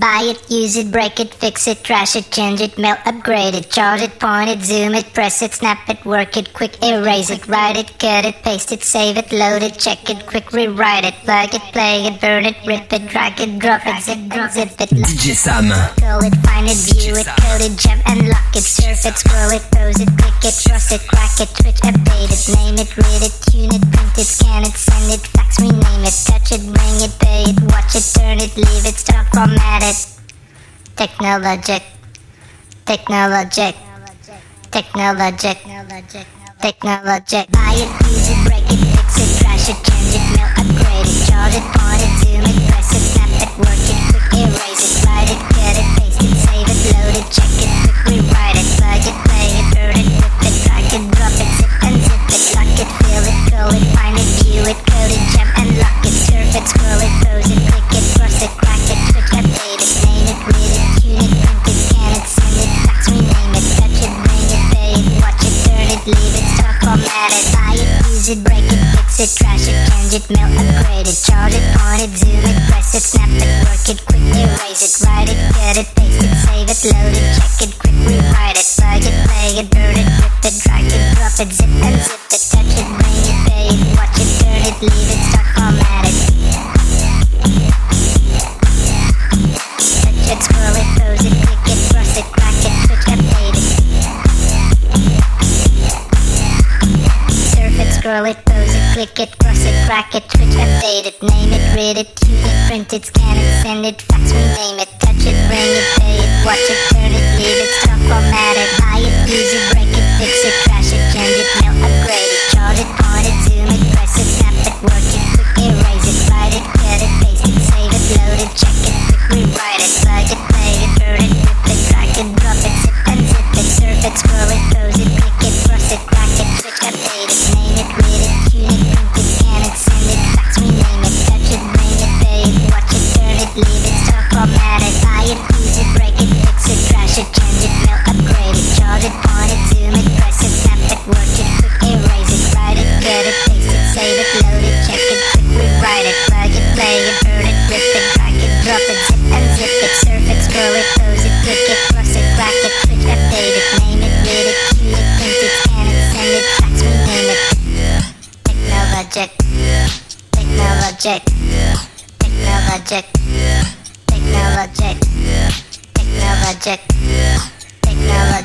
Buy it, use it, break it, fix it, trash it, change it, mail, upgrade it, charge it, point it, zoom it, press it, snap it, work it, quick erase it, write it, cut it, paste it, save it, load it, check it, quick rewrite it, plug it, play it, burn it, rip it, drag it, drop it, zip it, zip it, DJ Sam. Call it, find it, view it, code it, jump and lock it, surf it, scroll it, pose it, click it, trust it, crack it, switch, update it, name it, read it, tune it, print it, scan it, send it, fax, rename it, touch it, bring it, pay it, watch it, turn it, leave it, stop, format it. Technologic, technologic, technologic, technologic. Buy it, use it, break it, fix it, trash it, change it, mail, upgrade it, charge it, point it, zoom it, press it, snap it, work it, erase it, write it, cut it, paste it, save it, load it, check it, rewrite it, plug it, play it, burn it, rip it, drag it, drop it, zip and zip it, lock it, fill it, call it, find it, view it, code it, jump and lock it, surf it, scroll it, pose it, click it, cross it, crack leave it, stop, format it, buy it, use it, break it, fix it, trash it, change it, mail, upgrade it, charge it, point it, zoom it, press it, snap it, work it, quick erase it, write it, get it, paste it, save it, load it, check it, quick rewrite it, plug it, play it, burn it, rip it, drag it, drop it, zip and zip it, touch it, bring it, pay it, watch it, turn it, leave it, start, format it. Scroll it, pose it, click it, cross it, crack it, switch, update it, name it, read it, tune it, print it, scan it, send it, fax, rename it, touch it, bring it, pay it, watch it, turn it, leave it, stop, format it, buy it, use it, break it, fix it, trash it, change it, mail, upgrade it, charge it, point it, zoom it, press it, snap it, work it, quick erase it, write it, cut it, paste it, save it, load it, check it, quick rewrite it, plug it, play it, burn it, rip it, drag it, drop it, zip and zip it, surf it, scroll it,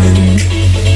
beginning. Love.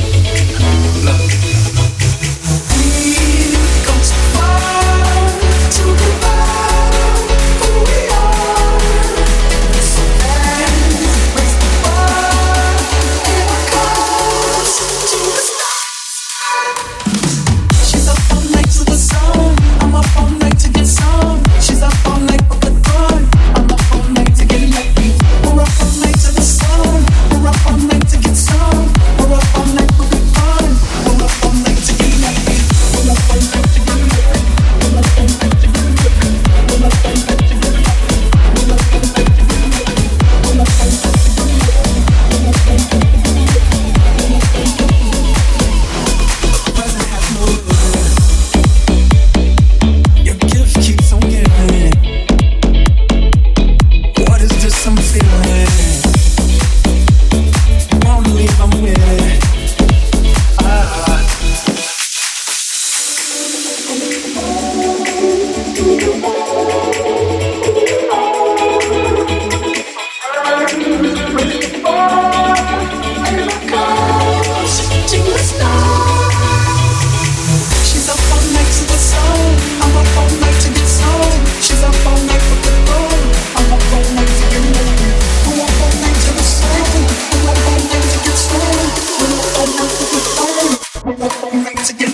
to get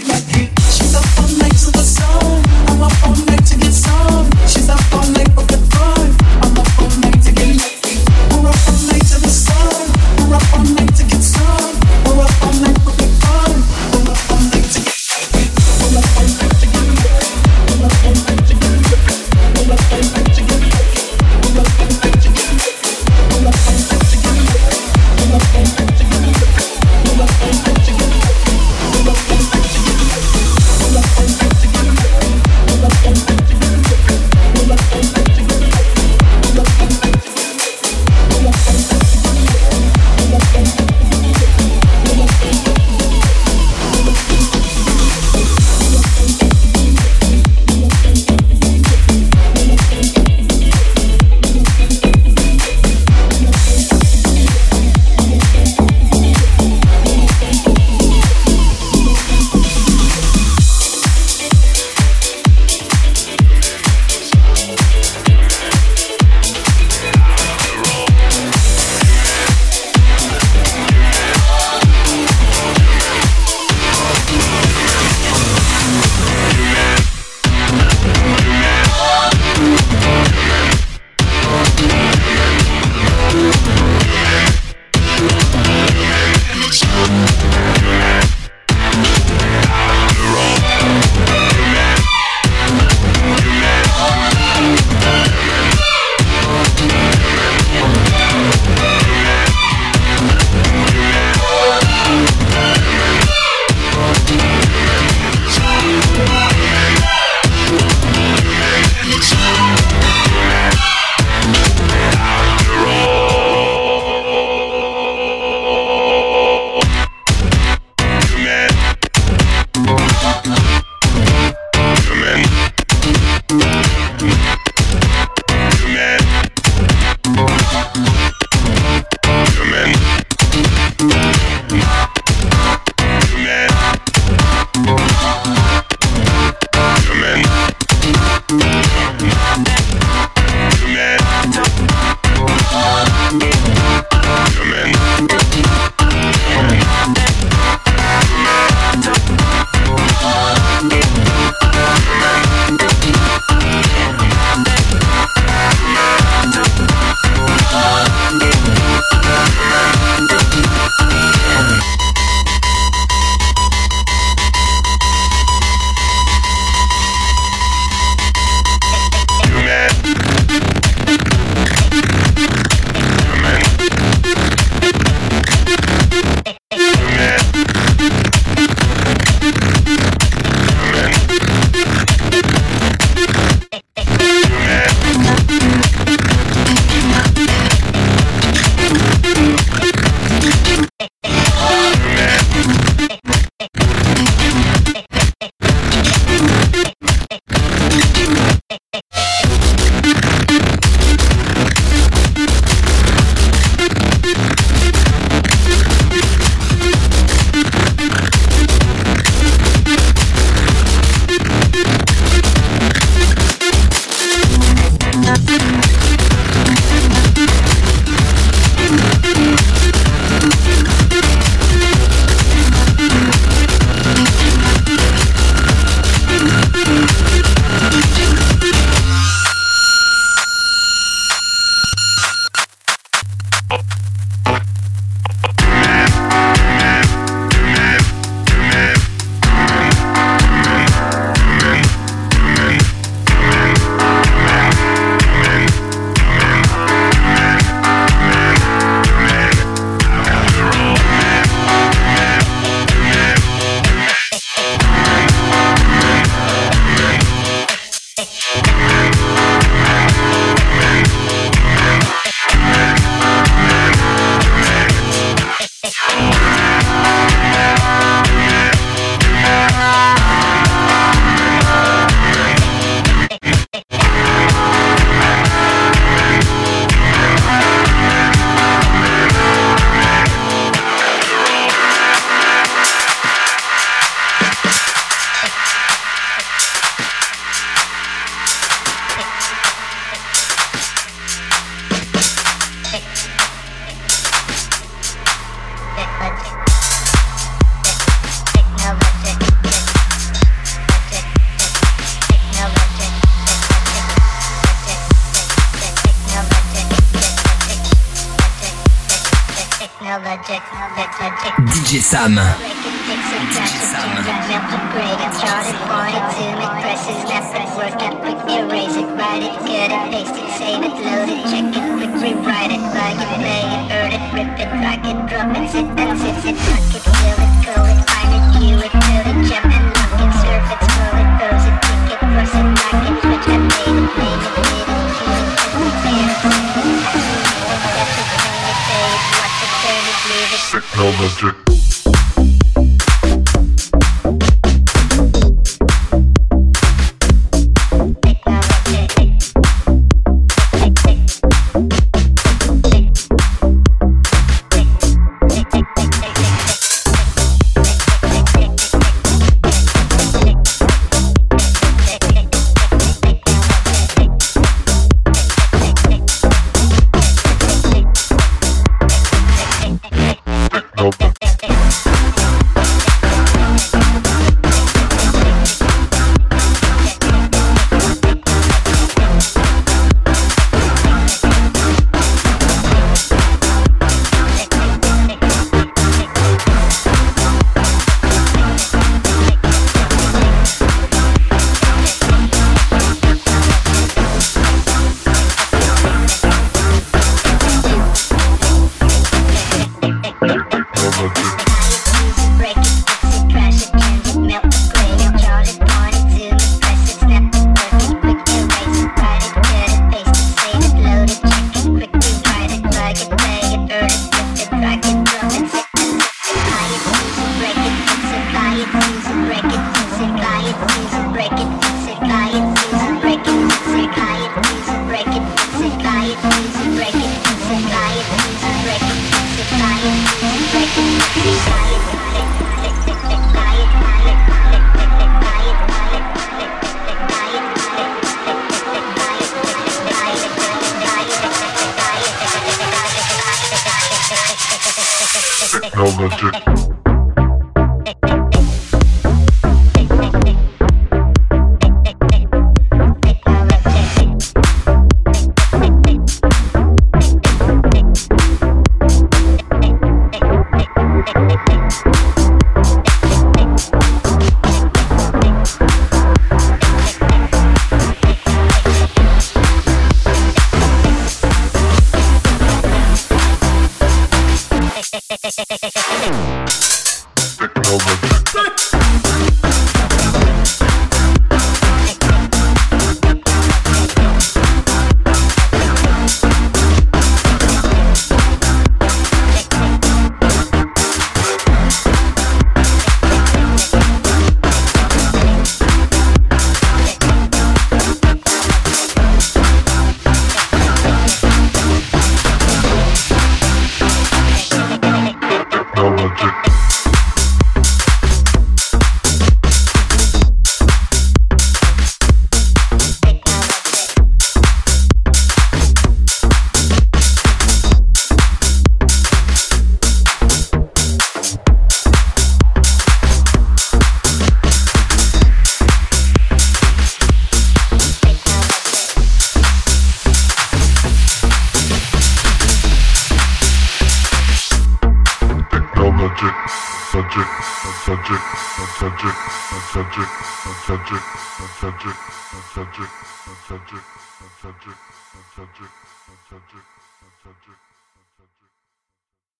Sam.